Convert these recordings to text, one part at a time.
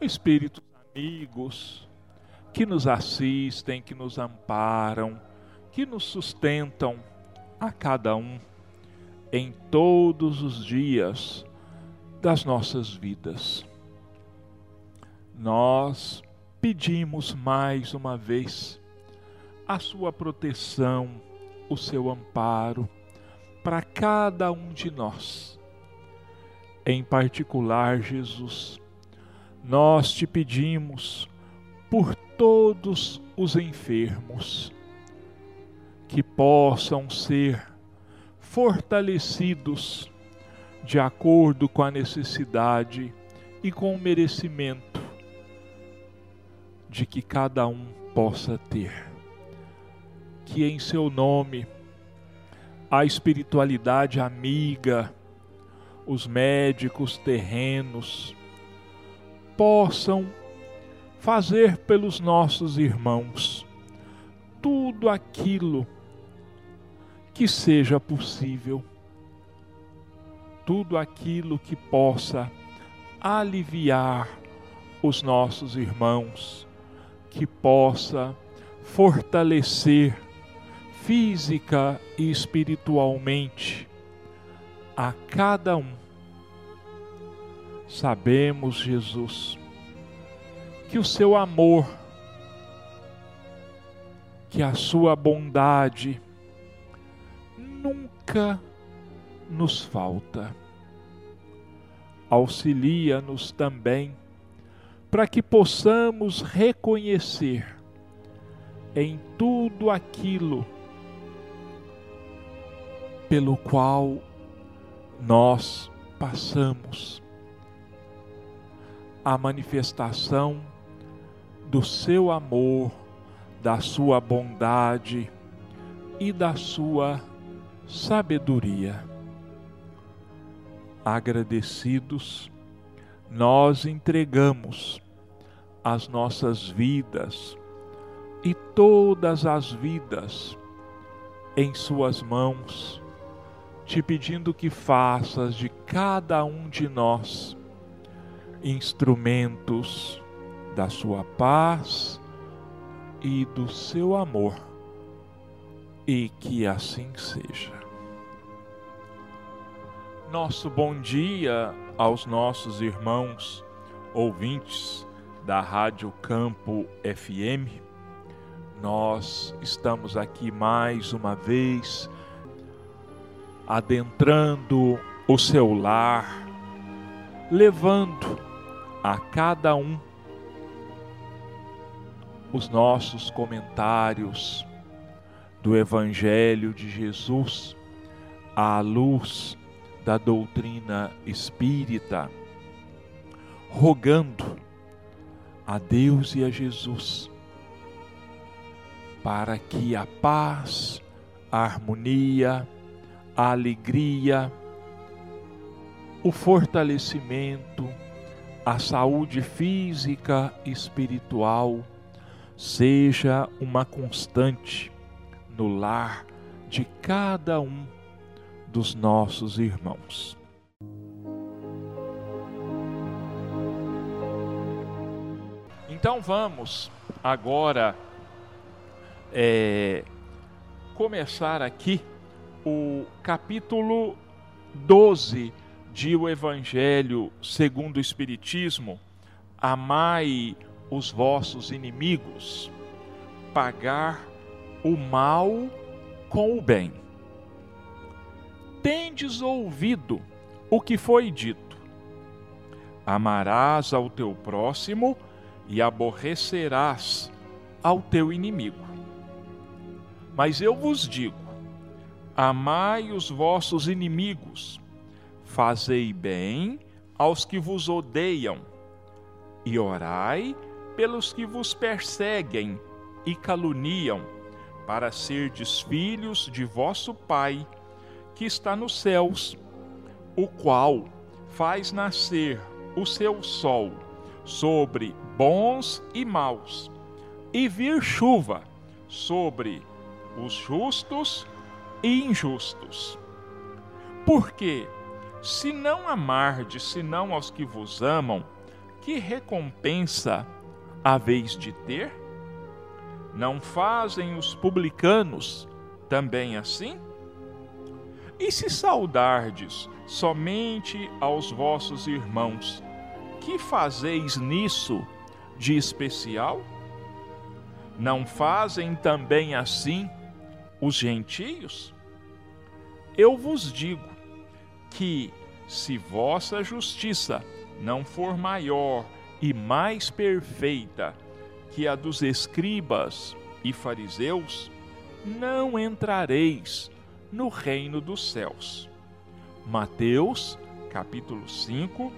espíritos amigos que nos assistem, que nos amparam, que nos sustentam a cada um em todos os dias das nossas vidas. Nós pedimos mais uma vez a sua proteção, o seu amparo para cada um de nós. Em particular, Jesus, nós te pedimos por todos os enfermos que possam ser fortalecidos de acordo com a necessidade e com o merecimento de que cada um possa ter. Que em seu nome a espiritualidade amiga, os médicos terrenos possam fazer pelos nossos irmãos tudo aquilo que seja possível, tudo aquilo que possa aliviar os nossos irmãos, que possa fortalecer física e espiritualmente a cada um. Sabemos, Jesus, que o seu amor, que a sua bondade nunca nos falta. Auxilia-nos também para que possamos reconhecer em tudo aquilo pelo qual nós passamos a manifestação do seu amor, da sua bondade e da sua sabedoria. Agradecidos, nós entregamos as nossas vidas e todas as vidas em Suas mãos te pedindo que faças de cada um de nós instrumentos da sua paz e do seu amor, e que assim seja. Nosso bom dia aos nossos irmãos ouvintes da Rádio Campo FM. Nós estamos aqui mais uma vez adentrando o seu lar, levando a cada um os nossos comentários do Evangelho de Jesus à luz da doutrina espírita, rogando a Deus e a Jesus para que a paz, a harmonia, a alegria, o fortalecimento, a saúde física e espiritual seja uma constante no lar de cada um dos nossos irmãos. Então vamos agora é, começar aqui o capítulo 12 de O Evangelho segundo o Espiritismo, amai os vossos inimigos, pagar o mal com o bem. Tendes ouvido o que foi dito: amarás ao teu próximo e aborrecerás ao teu inimigo. Mas eu vos digo: Amai os vossos inimigos, fazei bem aos que vos odeiam, e orai pelos que vos perseguem e caluniam, para serdes filhos de vosso Pai, que está nos céus, o qual faz nascer o seu sol sobre bons e maus, e vir chuva sobre os justos e injustos. Porque, se não amardes senão aos que vos amam, que recompensa haveis de ter? Não fazem os publicanos também assim? E se saudardes somente aos vossos irmãos, que fazeis nisso de especial? Não fazem também assim os gentios? Eu vos digo que, se vossa justiça não for maior e mais perfeita que a dos escribas e fariseus, não entrareis no reino dos céus. Mateus, capítulo 5,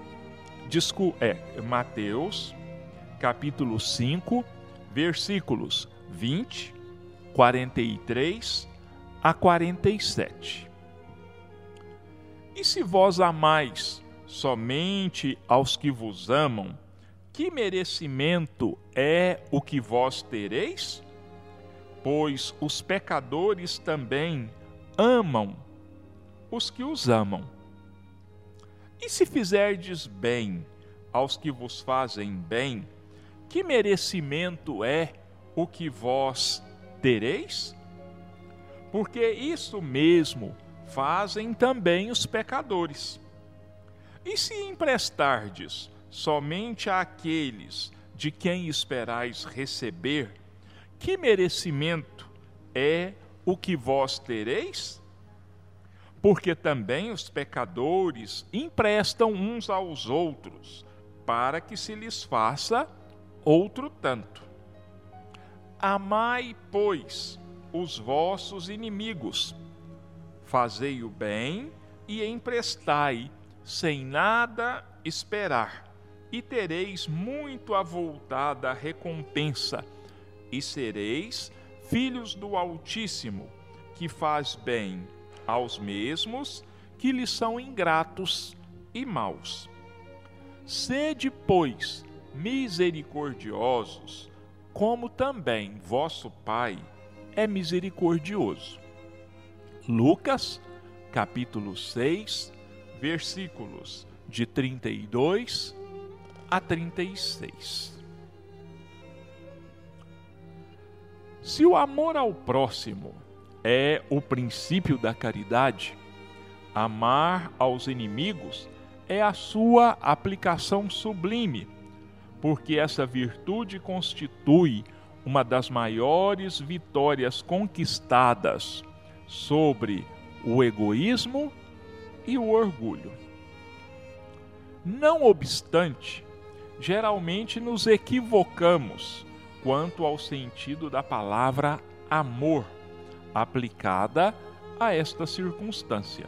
discu é, Mateus, capítulo 5, versículos 20, 43 a 47. E se vós amais somente aos que vos amam, que merecimento é o que vós tereis? Pois os pecadores também amam os que os amam. E se fizerdes bem aos que vos fazem bem, que merecimento é o que vós tereis? Porque isso mesmo fazem também os pecadores. E se emprestardes somente àqueles de quem esperais receber, que merecimento é o que vós tereis? Porque também os pecadores emprestam uns aos outros, para que se lhes faça outro tanto. Amai, pois, os vossos inimigos, Fazei o bem e emprestai, sem nada esperar, e tereis muito avultada recompensa, e sereis filhos do Altíssimo, que faz bem aos mesmos que lhes são ingratos e maus. Sede, pois, misericordiosos, como também vosso Pai é misericordioso. Lucas, capítulo 6, versículos de 32 a 36. Se o amor ao próximo é o princípio da caridade, amar aos inimigos é a sua aplicação sublime, porque essa virtude constitui uma das maiores vitórias conquistadas sobre o egoísmo e o orgulho. Não obstante, geralmente nos equivocamos quanto ao sentido da palavra amor aplicada a esta circunstância.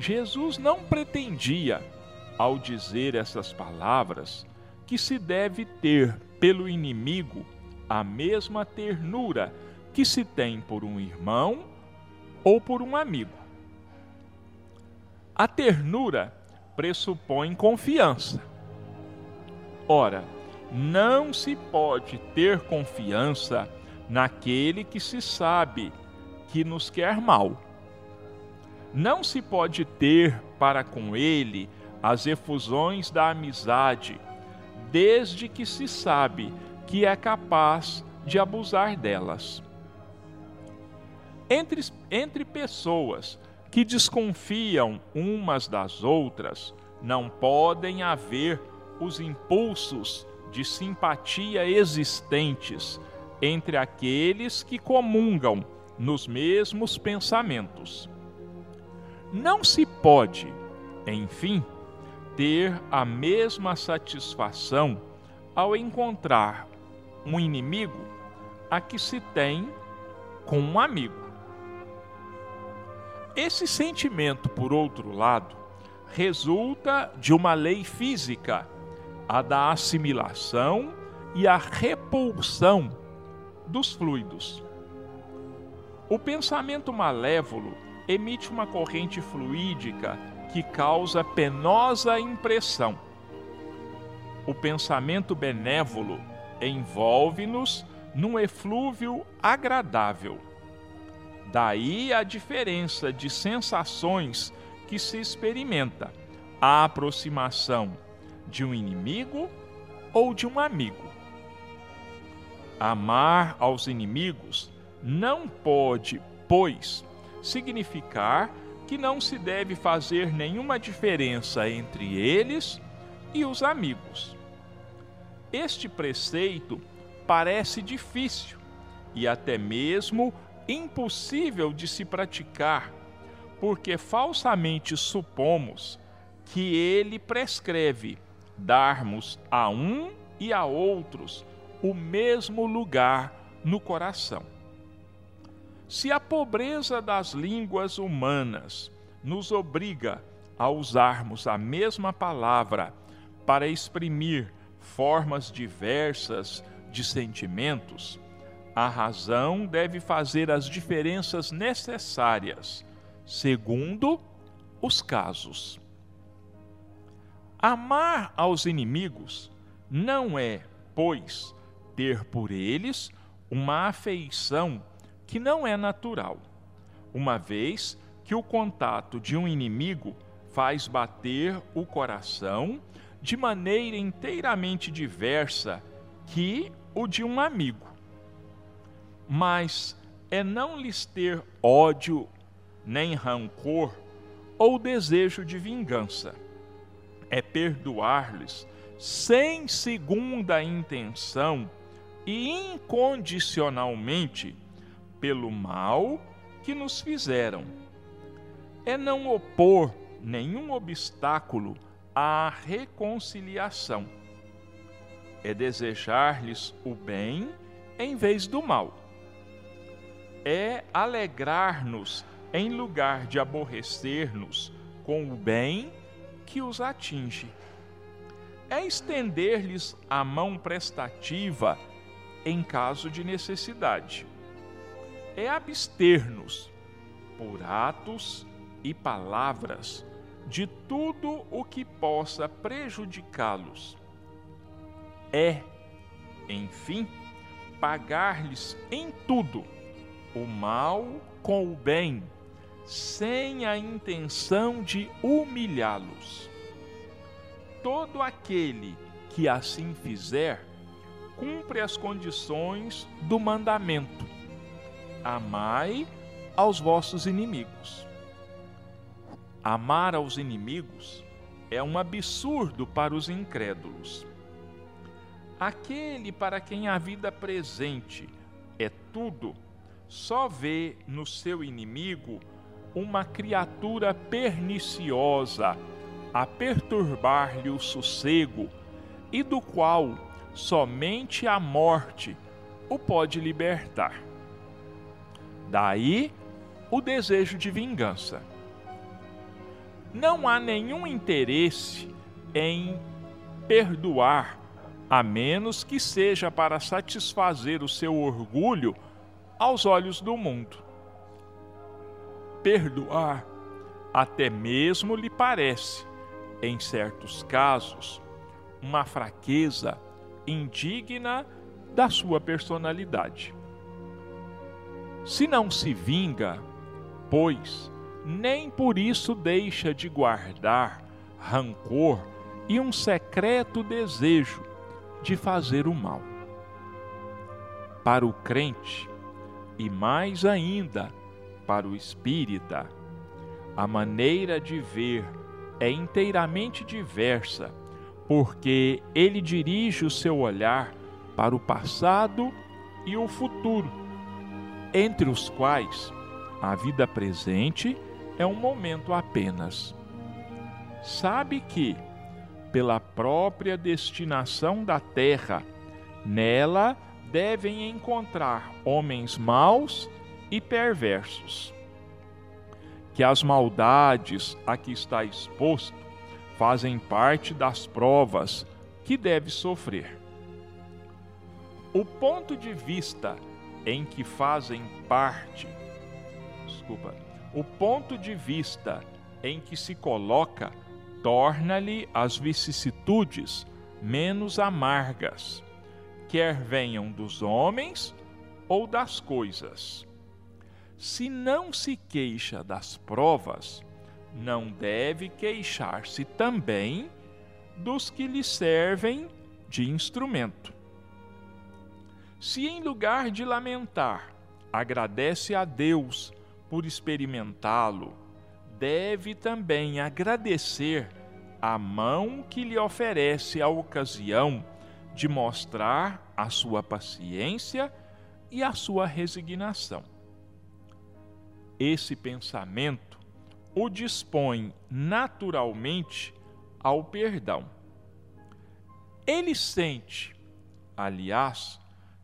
Jesus não pretendia, ao dizer essas palavras, que se deve ter pelo inimigo a mesma ternura que se tem por um irmão ou por um amigo. A ternura pressupõe confiança. Ora, não se pode ter confiança naquele que se sabe que nos quer mal. Não se pode ter para com ele as efusões da amizade, desde que se sabe que é capaz de abusar delas. Entre, entre pessoas que desconfiam umas das outras, não podem haver os impulsos de simpatia existentes entre aqueles que comungam nos mesmos pensamentos. Não se pode, enfim, ter a mesma satisfação ao encontrar um inimigo a que se tem com um amigo. Esse sentimento, por outro lado, resulta de uma lei física, a da assimilação e a repulsão dos fluidos. O pensamento malévolo emite uma corrente fluídica que causa penosa impressão. O pensamento benévolo envolve-nos num eflúvio agradável. Daí a diferença de sensações que se experimenta. A aproximação de um inimigo ou de um amigo. Amar aos inimigos não pode, pois, significar que não se deve fazer nenhuma diferença entre eles e os amigos. Este preceito parece difícil e até mesmo impossível de se praticar, porque falsamente supomos que ele prescreve darmos a um e a outros o mesmo lugar no coração. Se a pobreza das línguas humanas nos obriga a usarmos a mesma palavra para exprimir formas diversas de sentimentos, a razão deve fazer as diferenças necessárias, segundo os casos. Amar aos inimigos não é, pois, ter por eles uma afeição que não é natural, uma vez que o contato de um inimigo faz bater o coração de maneira inteiramente diversa que o de um amigo. Mas é não lhes ter ódio, nem rancor ou desejo de vingança. É perdoar-lhes sem segunda intenção e incondicionalmente pelo mal que nos fizeram. É não opor nenhum obstáculo à reconciliação. É desejar-lhes o bem em vez do mal. É alegrar-nos em lugar de aborrecer-nos com o bem que os atinge. É estender-lhes a mão prestativa em caso de necessidade é abster-nos, por atos e palavras, de tudo o que possa prejudicá-los. É, enfim, pagar-lhes em tudo o mal com o bem, sem a intenção de humilhá-los. Todo aquele que assim fizer, cumpre as condições do mandamento amai aos vossos inimigos. Amar aos inimigos é um absurdo para os incrédulos. Aquele para quem a vida presente é tudo, só vê no seu inimigo uma criatura perniciosa a perturbar-lhe o sossego e do qual somente a morte o pode libertar. Daí o desejo de vingança. Não há nenhum interesse em perdoar, a menos que seja para satisfazer o seu orgulho aos olhos do mundo. Perdoar até mesmo lhe parece, em certos casos, uma fraqueza indigna da sua personalidade. Se não se vinga, pois, nem por isso deixa de guardar rancor e um secreto desejo de fazer o mal. Para o crente, e mais ainda para o espírita, a maneira de ver é inteiramente diversa, porque ele dirige o seu olhar para o passado e o futuro entre os quais a vida presente é um momento apenas. Sabe que, pela própria destinação da terra, nela devem encontrar homens maus e perversos. Que as maldades a que está exposto fazem parte das provas que deve sofrer. O ponto de vista em que fazem parte, desculpa, o ponto de vista em que se coloca torna-lhe as vicissitudes menos amargas, quer venham dos homens ou das coisas. Se não se queixa das provas, não deve queixar-se também dos que lhe servem de instrumento. Se em lugar de lamentar, agradece a Deus por experimentá-lo, deve também agradecer a mão que lhe oferece a ocasião de mostrar a sua paciência e a sua resignação. Esse pensamento o dispõe naturalmente ao perdão. Ele sente, aliás,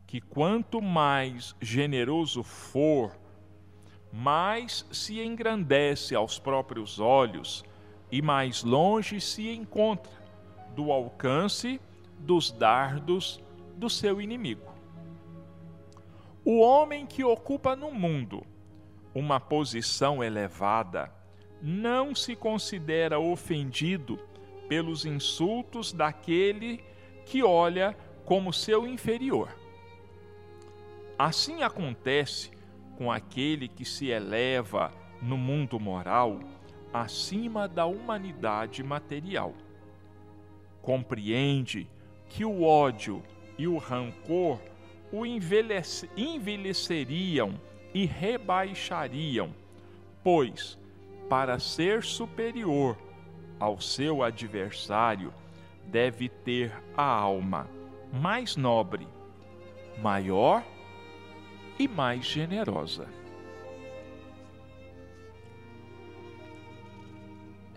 que quanto mais generoso for, mais se engrandece aos próprios olhos e mais longe se encontra do alcance dos dardos do seu inimigo. O homem que ocupa no mundo uma posição elevada não se considera ofendido pelos insultos daquele que olha como seu inferior. Assim acontece com aquele que se eleva no mundo moral acima da humanidade material. Compreende que o ódio e o rancor o envelheceriam e rebaixariam, pois, para ser superior ao seu adversário, deve ter a alma mais nobre, maior e mais generosa.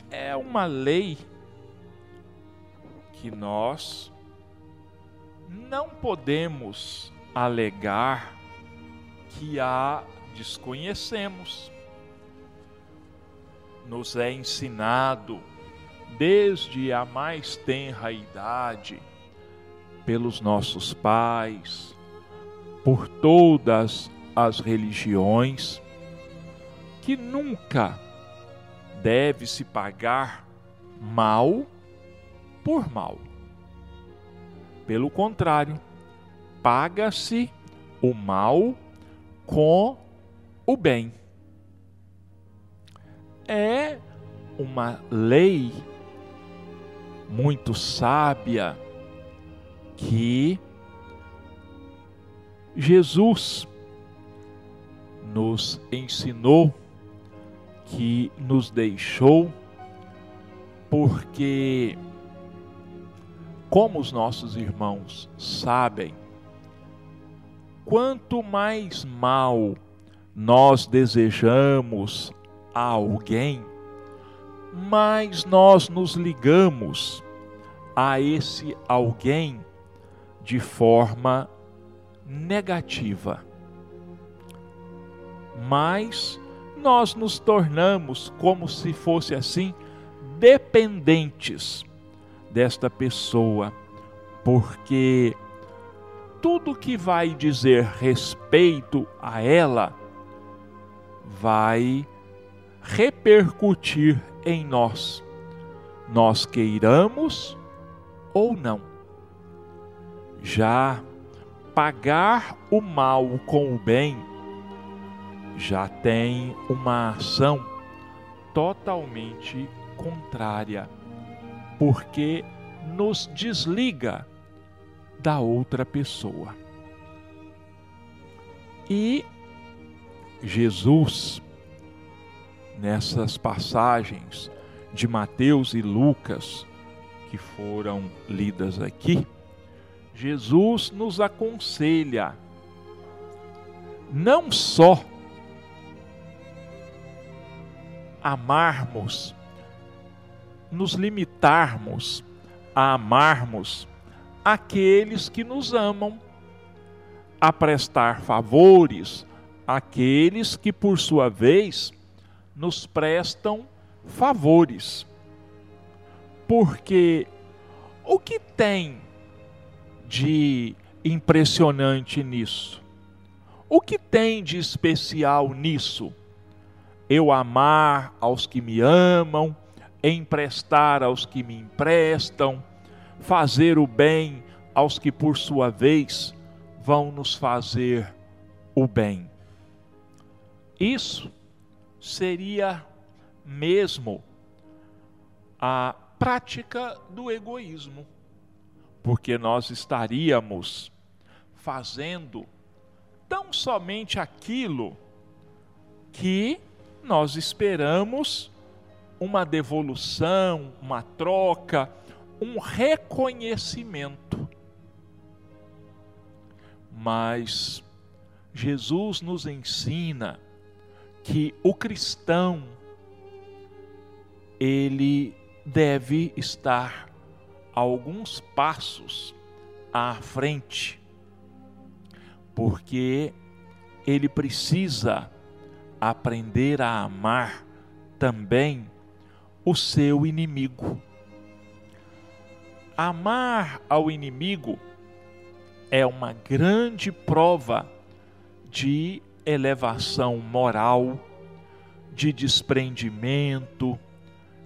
É uma lei que nós não podemos alegar que a desconhecemos. Nos é ensinado desde a mais tenra idade pelos nossos pais, por todas as religiões, que nunca deve se pagar mal por mal. Pelo contrário, paga-se o mal com o bem. É uma lei muito sábia que Jesus nos ensinou, que nos deixou, porque, como os nossos irmãos sabem, quanto mais mal nós desejamos a alguém, mais nós nos ligamos a esse alguém de forma negativa. Mas nós nos tornamos como se fosse assim dependentes desta pessoa, porque tudo que vai dizer respeito a ela vai repercutir em nós, nós queiramos ou não. Já pagar o mal com o bem já tem uma ação totalmente contrária, porque nos desliga da outra pessoa. E Jesus, nessas passagens de Mateus e Lucas que foram lidas aqui, Jesus nos aconselha não só amarmos, nos limitarmos a amarmos aqueles que nos amam, a prestar favores àqueles que, por sua vez, nos prestam favores. Porque o que tem de impressionante nisso? O que tem de especial nisso? Eu amar aos que me amam, emprestar aos que me emprestam, fazer o bem aos que, por sua vez, vão nos fazer o bem. Isso seria mesmo a prática do egoísmo, porque nós estaríamos fazendo tão somente aquilo que nós esperamos uma devolução, uma troca, um reconhecimento. Mas Jesus nos ensina que o cristão ele deve estar alguns passos à frente, porque ele precisa aprender a amar também o seu inimigo. Amar ao inimigo é uma grande prova de elevação moral, de desprendimento,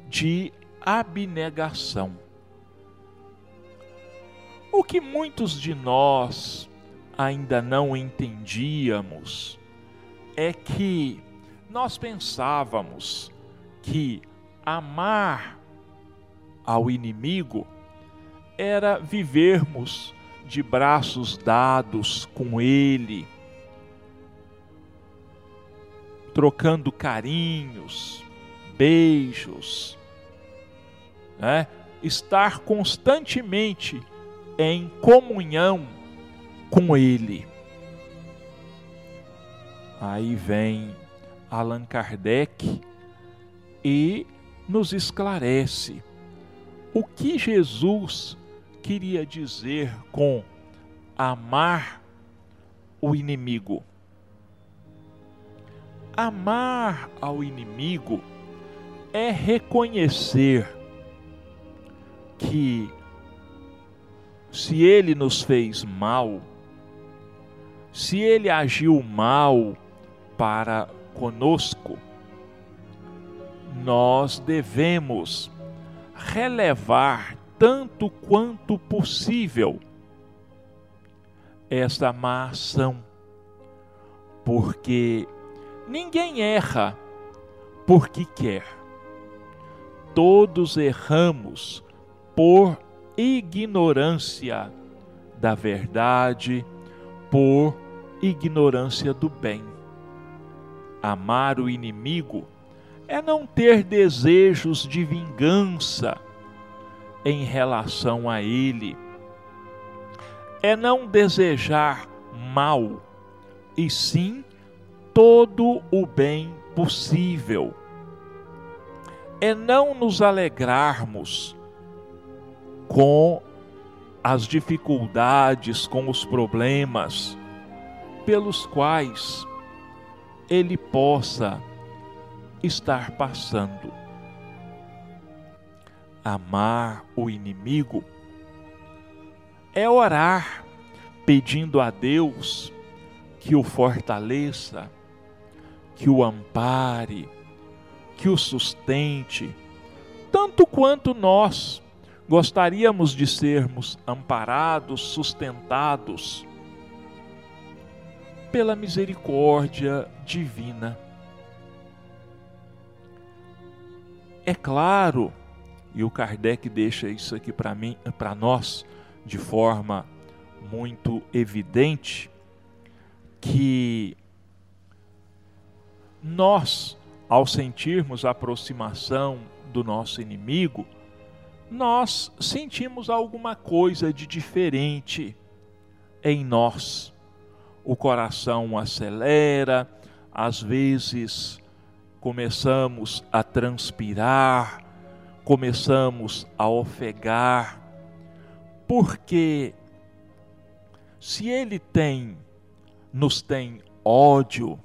de abnegação. O que muitos de nós ainda não entendíamos é que nós pensávamos que amar ao inimigo era vivermos de braços dados com ele, trocando carinhos, beijos, né? estar constantemente em comunhão com Ele. Aí vem Allan Kardec e nos esclarece o que Jesus queria dizer com amar o inimigo. Amar ao inimigo é reconhecer que se ele nos fez mal, se ele agiu mal para conosco, nós devemos relevar tanto quanto possível esta má ação, porque ninguém erra porque quer. Todos erramos por ignorância da verdade, por ignorância do bem. Amar o inimigo é não ter desejos de vingança em relação a ele, é não desejar mal, e sim todo o bem possível. É não nos alegrarmos com as dificuldades, com os problemas pelos quais ele possa estar passando. Amar o inimigo é orar pedindo a Deus que o fortaleça, que o ampare, que o sustente, tanto quanto nós gostaríamos de sermos amparados, sustentados pela misericórdia divina. É claro, e o Kardec deixa isso aqui para mim, para nós, de forma muito evidente, que nós, ao sentirmos a aproximação do nosso inimigo, nós sentimos alguma coisa de diferente em nós. O coração acelera, às vezes começamos a transpirar, começamos a ofegar, porque se ele tem, nos tem ódio,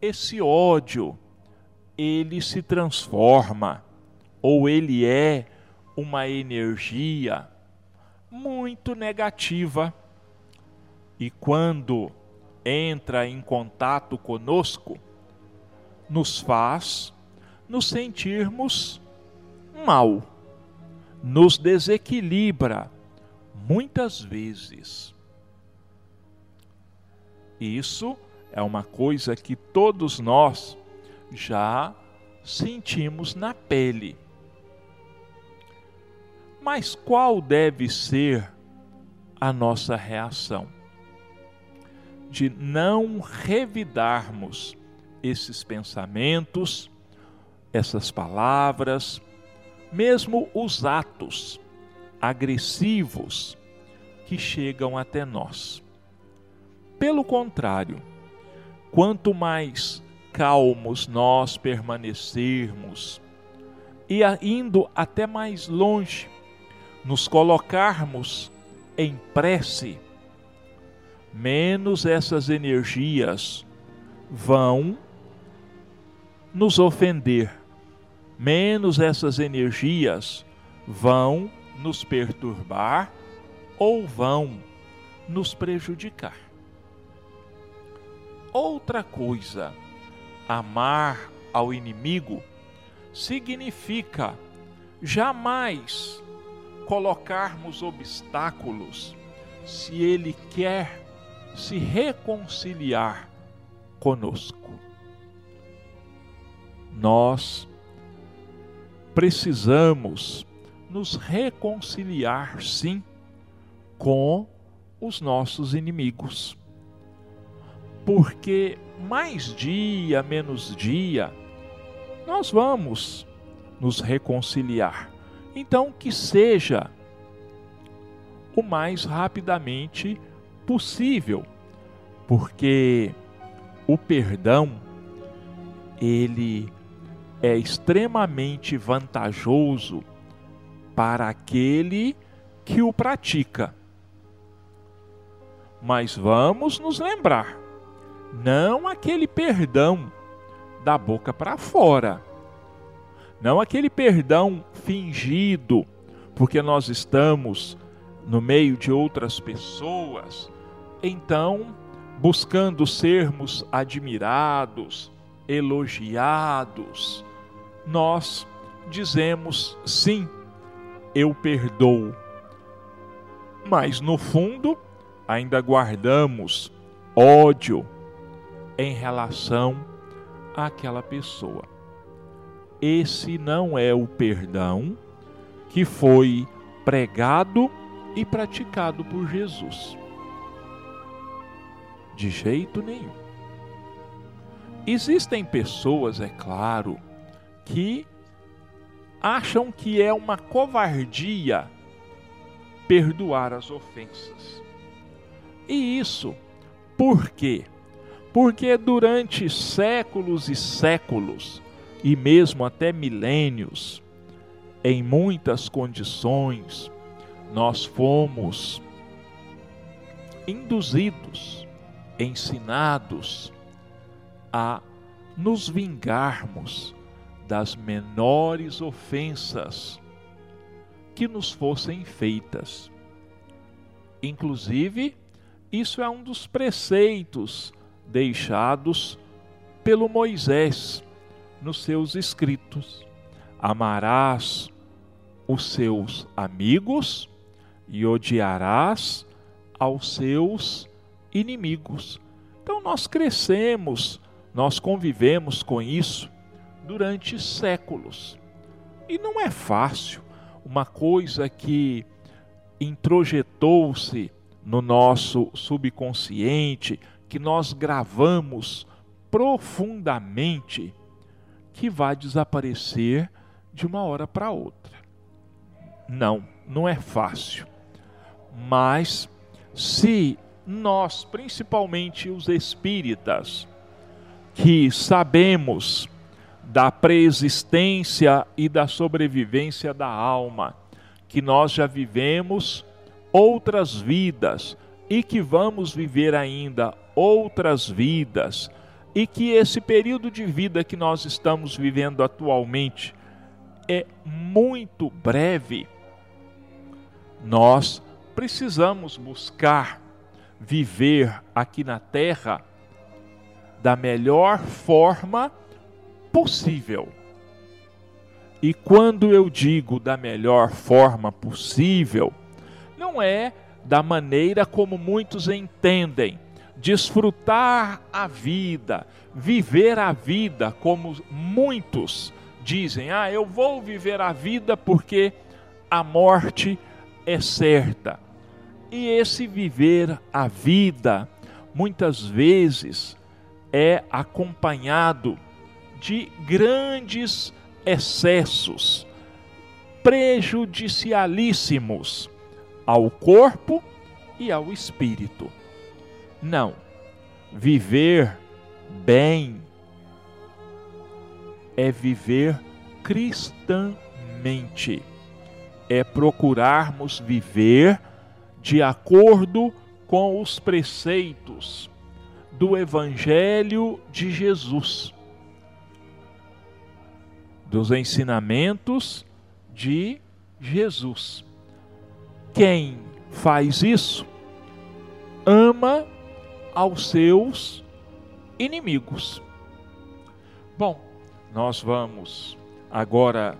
esse ódio ele se transforma ou ele é uma energia muito negativa. E quando entra em contato conosco, nos faz nos sentirmos mal, nos desequilibra muitas vezes. Isso é uma coisa que todos nós já sentimos na pele Mas qual deve ser a nossa reação? De não revidarmos esses pensamentos, essas palavras, mesmo os atos agressivos que chegam até nós. Pelo contrário, quanto mais calmos nós permanecermos e indo até mais longe, nos colocarmos em prece, menos essas energias vão nos ofender, menos essas energias vão nos perturbar ou vão nos prejudicar. Outra coisa, amar ao inimigo significa jamais colocarmos obstáculos se ele quer se reconciliar conosco. Nós precisamos nos reconciliar, sim, com os nossos inimigos. Porque mais dia, menos dia, nós vamos nos reconciliar. Então, que seja o mais rapidamente possível, porque o perdão ele é extremamente vantajoso para aquele que o pratica. Mas vamos nos lembrar, não aquele perdão da boca para fora, não aquele perdão fingido, porque nós estamos no meio de outras pessoas, então buscando sermos admirados, elogiados, nós dizemos sim, eu perdoo. Mas no fundo, ainda guardamos ódio em relação àquela pessoa. Esse não é o perdão que foi pregado e praticado por Jesus. De jeito nenhum. Existem pessoas, é claro, que acham que é uma covardia perdoar as ofensas. E isso por quê? Porque durante séculos e séculos, e mesmo até milênios, em muitas condições, nós fomos induzidos, ensinados a nos vingarmos das menores ofensas que nos fossem feitas. Inclusive, isso é um dos preceitos deixados pelo Moisés nos seus escritos. Amarás os seus amigos e odiarás aos seus inimigos. Então nós crescemos, nós convivemos com isso durante séculos. E não é fácil, uma coisa que introjetou-se no nosso subconsciente, que nós gravamos profundamente, que vai desaparecer de uma hora para outra. Não, não é fácil. Mas se nós, principalmente os espíritas, que sabemos da preexistência e da sobrevivência da alma, que nós já vivemos outras vidas e que vamos viver ainda outras vidas, e que esse período de vida que nós estamos vivendo atualmente é muito breve, nós precisamos buscar viver aqui na Terra da melhor forma possível. E quando eu digo da melhor forma possível, não é da maneira como muitos entendem, desfrutar a vida, viver a vida como muitos dizem: "Ah, eu vou viver a vida porque a morte é certa. E esse viver a vida, muitas vezes, é acompanhado de grandes excessos prejudicialíssimos ao corpo e ao espírito. Não. Viver bem é viver cristãmente. É procurarmos viver de acordo com os preceitos do Evangelho de Jesus, dos ensinamentos de Jesus. Quem faz isso ama aos seus inimigos. Bom, nós vamos agora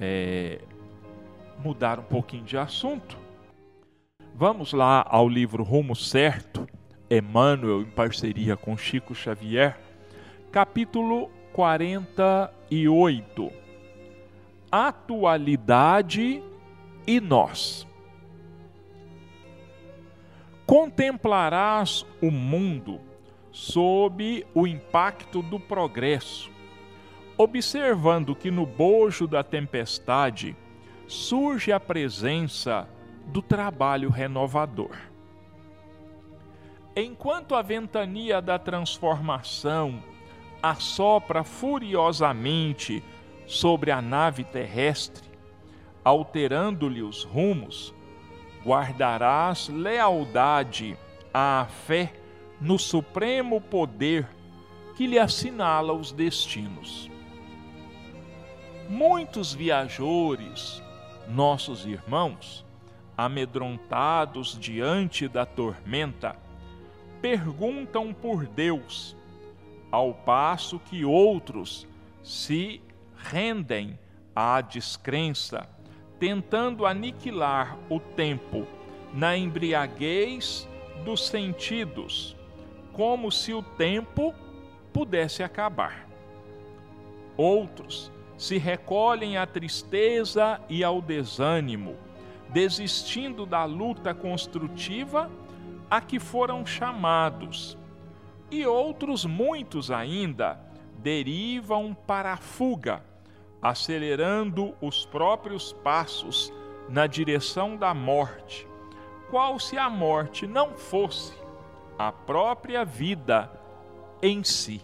é, mudar um pouquinho de assunto. Vamos lá ao livro Rumo Certo, Emmanuel, em parceria com Chico Xavier, capítulo 48. Atualidade e nós. Contemplarás o mundo sob o impacto do progresso, observando que no bojo da tempestade surge a presença do trabalho renovador. Enquanto a ventania da transformação assopra furiosamente sobre a nave terrestre, alterando-lhe os rumos, guardarás lealdade à fé no supremo poder que lhe assinala os destinos. Muitos viajores, nossos irmãos, amedrontados diante da tormenta, perguntam por Deus, ao passo que outros se rendem à descrença, tentando aniquilar o tempo na embriaguez dos sentidos, como se o tempo pudesse acabar. Outros se recolhem à tristeza e ao desânimo, desistindo da luta construtiva a que foram chamados, e outros muitos ainda derivam para a fuga, acelerando os próprios passos na direção da morte, qual se a morte não fosse a própria vida em si.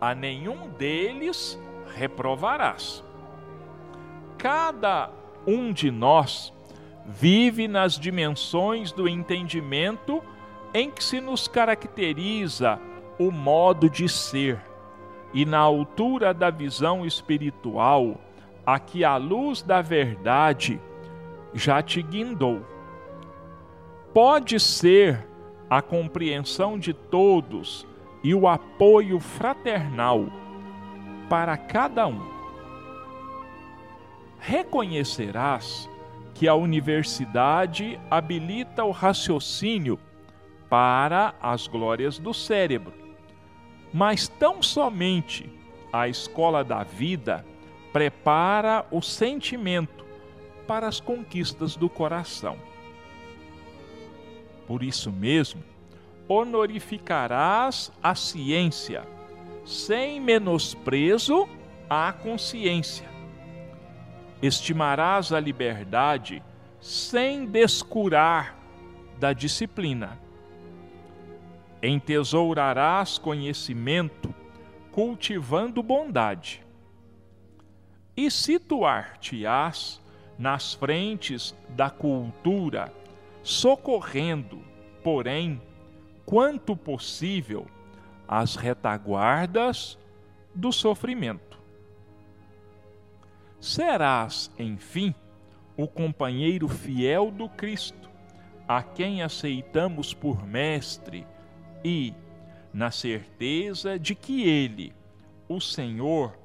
A nenhum deles reprovarás. Cada um de nós vive nas dimensões do entendimento em que se nos caracteriza o modo de ser e na altura da visão espiritual a que a luz da verdade já te guindou. Pode ser a compreensão de todos e o apoio fraternal para cada um. Reconhecerás que a universidade habilita o raciocínio para as glórias do cérebro, mas tão somente a escola da vida prepara o sentimento para as conquistas do coração. Por isso mesmo, honorificarás a ciência, sem menosprezo à consciência estimarás a liberdade sem descurar da disciplina. Entesourarás conhecimento cultivando bondade. E situar-te-ás nas frentes da cultura, socorrendo, porém, quanto possível, as retaguardas do sofrimento. Serás, enfim, o companheiro fiel do Cristo, a quem aceitamos por mestre e, na certeza de que Ele, o Senhor,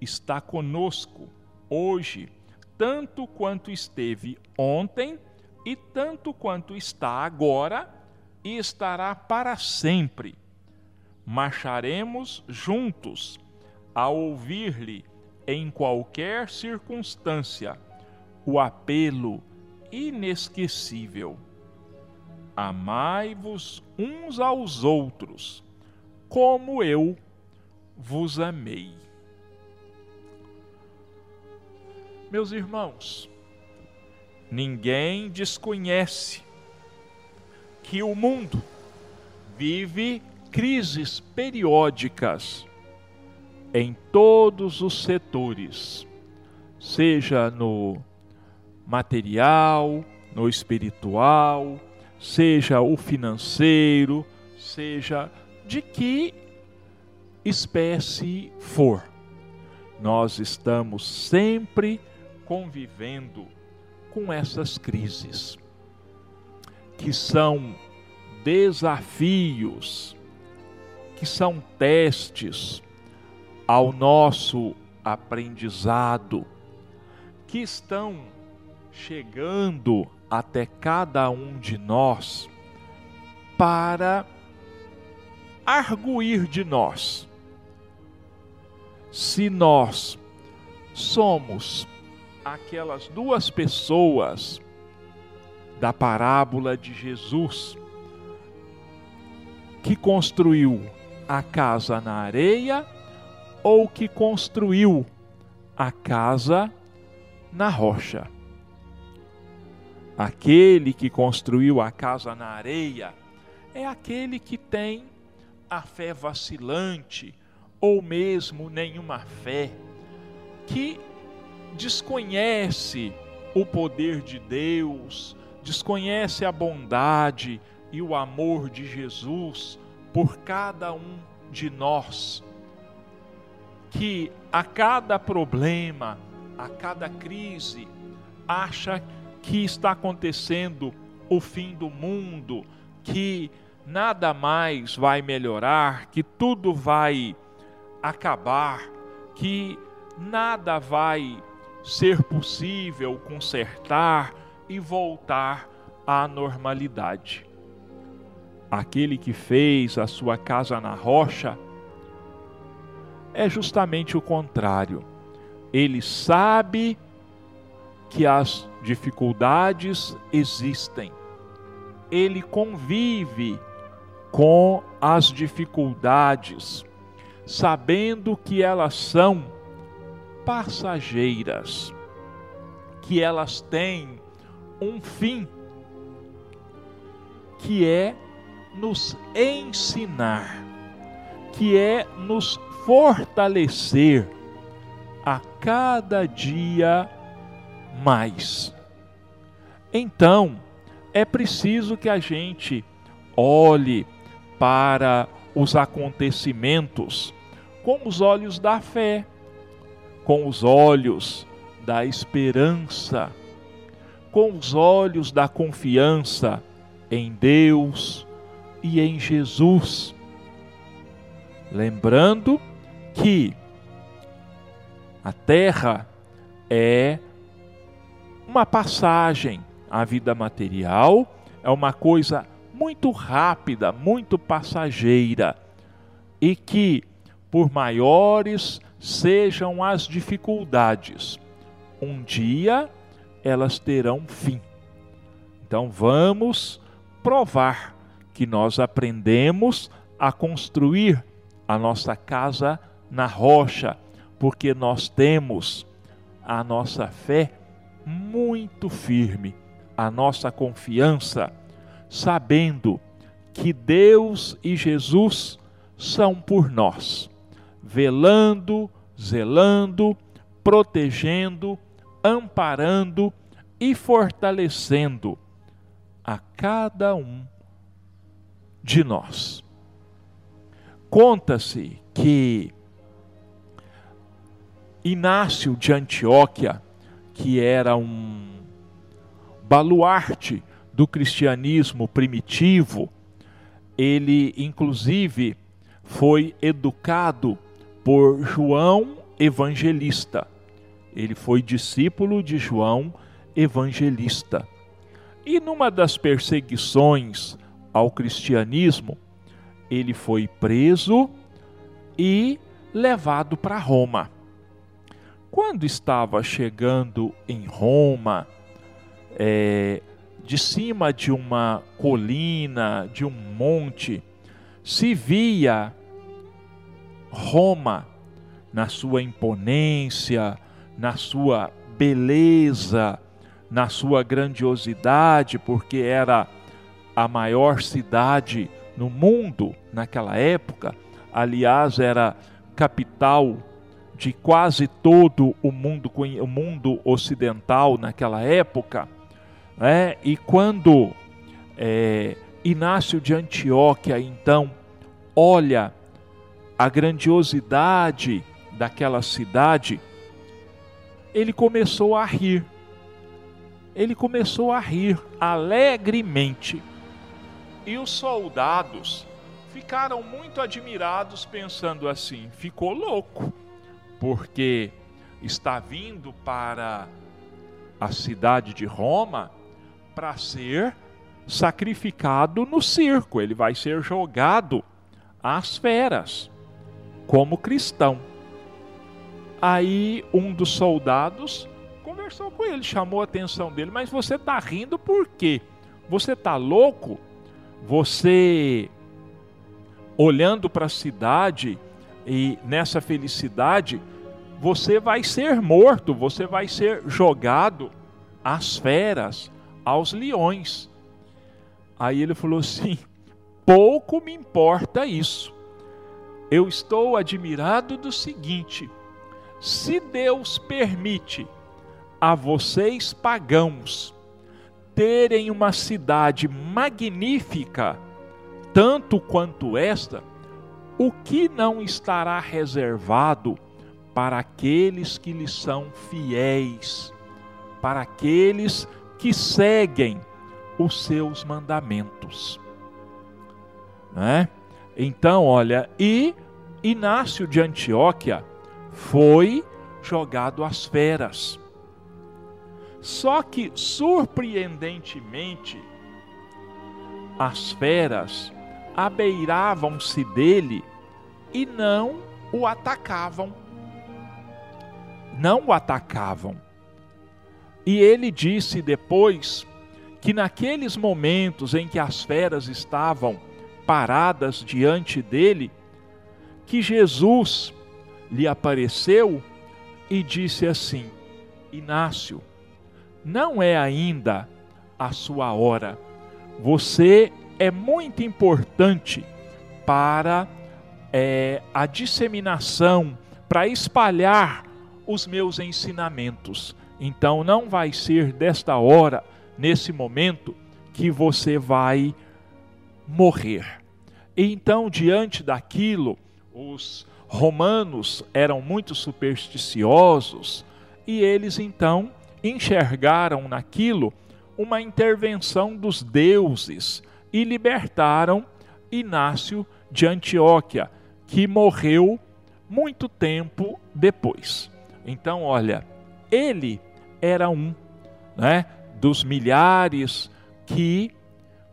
está conosco hoje, tanto quanto esteve ontem e tanto quanto está agora e estará para sempre. Marcharemos juntos a ouvir-lhe em qualquer circunstância, o apelo inesquecível. Amai-vos uns aos outros, como eu vos amei. Meus irmãos, ninguém desconhece que o mundo vive crises periódicas em todos os setores, seja no material, no espiritual, seja o financeiro, seja de que espécie for. Nós estamos sempre convivendo com essas crises, que são desafios, que são testes ao nosso aprendizado, que estão chegando até cada um de nós para arguir de nós. Se nós somos aquelas duas pessoas da parábola de Jesus que construiu a casa na areia ou que construiu a casa na rocha. Aquele que construiu a casa na areia é aquele que tem a fé vacilante ou mesmo nenhuma fé, que desconhece o poder de Deus, desconhece a bondade e o amor de Jesus por cada um de nós, que a cada problema, a cada crise, acha que está acontecendo o fim do mundo, que nada mais vai melhorar, que tudo vai acabar, que nada vai ser possível consertar e voltar à normalidade. Aquele que fez a sua casa na rocha é justamente o contrário. Ele sabe que as dificuldades existem. Ele convive com as dificuldades, sabendo que elas são passageiras, que elas têm um fim, que é nos ensinar, que é nos fortalecer a cada dia mais. Então, é preciso que a gente olhe para os acontecimentos com os olhos da fé com os olhos da esperança, com os olhos da confiança em Deus e em Jesus. Lembrando que a terra é uma passagem, a vida material é uma coisa muito rápida, muito passageira, e que, por maiores sejam as dificuldades, um dia elas terão fim. Então vamos provar que nós aprendemos a construir a nossa casa na rocha, porque nós temos a nossa fé muito firme, a nossa confiança, sabendo que Deus e Jesus são por nós velando, zelando, protegendo, amparando e fortalecendo a cada um de nós. Conta-se que Inácio de Antioquia, que era um baluarte do cristianismo primitivo, ele inclusive foi educado por João Evangelista. Ele foi discípulo de João Evangelista. E numa das perseguições ao cristianismo, ele foi preso e levado para Roma. Quando estava chegando em Roma, é, de cima de uma colina, de um monte, se via Roma na sua imponência, na sua beleza, na sua grandiosidade, porque era a maior cidade no mundo naquela época, aliás, era capital de quase todo o mundo, o mundo ocidental naquela época, né? e quando é, Inácio de Antioquia então olha a grandiosidade daquela cidade, ele começou a rir. Ele começou a rir alegremente. E os soldados ficaram muito admirados, pensando assim: ficou louco, porque está vindo para a cidade de Roma para ser sacrificado no circo, ele vai ser jogado às feras, como cristão. Aí um dos soldados conversou com ele, chamou a atenção dele, mas você está rindo por quê? Você está louco? Você olhando para a cidade e nessa felicidade, você vai ser morto, você vai ser jogado às feras, aos leões. Aí ele falou assim: pouco me importa isso. Eu estou admirado do seguinte: se Deus permite a vocês pagãos terem uma cidade magnífica, tanto quanto esta, o que não estará reservado para aqueles que lhe são fiéis, para aqueles que seguem os seus mandamentos. Né? Então, olha, e Inácio de Antioquia foi jogado às feras. Só que, surpreendentemente, as feras abeiravam-se dele e não o atacavam. Não o atacavam. E ele disse depois que naqueles momentos em que as feras estavam paradas diante dele, que Jesus lhe apareceu e disse assim: Inácio, não é ainda a sua hora. Você é muito importante para é, a disseminação, para espalhar os meus ensinamentos. Então não vai ser desta hora, nesse momento, que você vai morrer. Então, diante daquilo, os romanos eram muito supersticiosos e eles então enxergaram naquilo uma intervenção dos deuses e libertaram Inácio de Antioquia, que morreu muito tempo depois. Então, olha, ele era um né, dos milhares que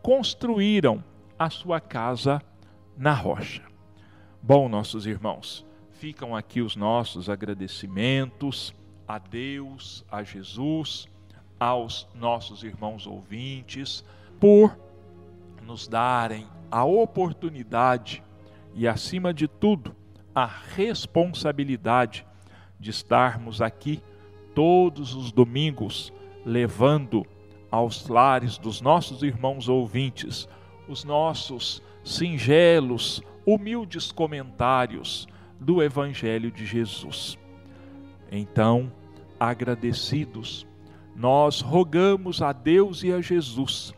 construíram a sua casa na rocha. Bom, nossos irmãos, ficam aqui os nossos agradecimentos a Deus, a Jesus, aos nossos irmãos ouvintes, por nos darem a oportunidade e, acima de tudo, a responsabilidade de estarmos aqui todos os domingos levando aos lares dos nossos irmãos ouvintes os nossos singelos, humildes comentários do Evangelho de Jesus. Então, agradecidos, nós rogamos a Deus e a Jesus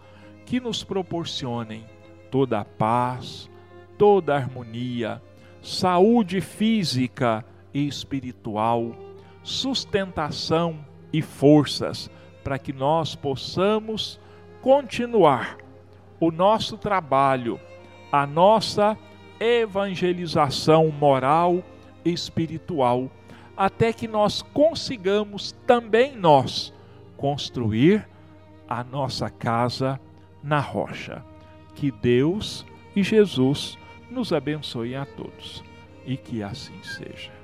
que nos proporcionem toda a paz, toda a harmonia, saúde física e espiritual, sustentação e forças para que nós possamos continuar o nosso trabalho, a nossa evangelização moral e espiritual, até que nós consigamos também nós construir a nossa casa na rocha. Que Deus e Jesus nos abençoem a todos e que assim seja.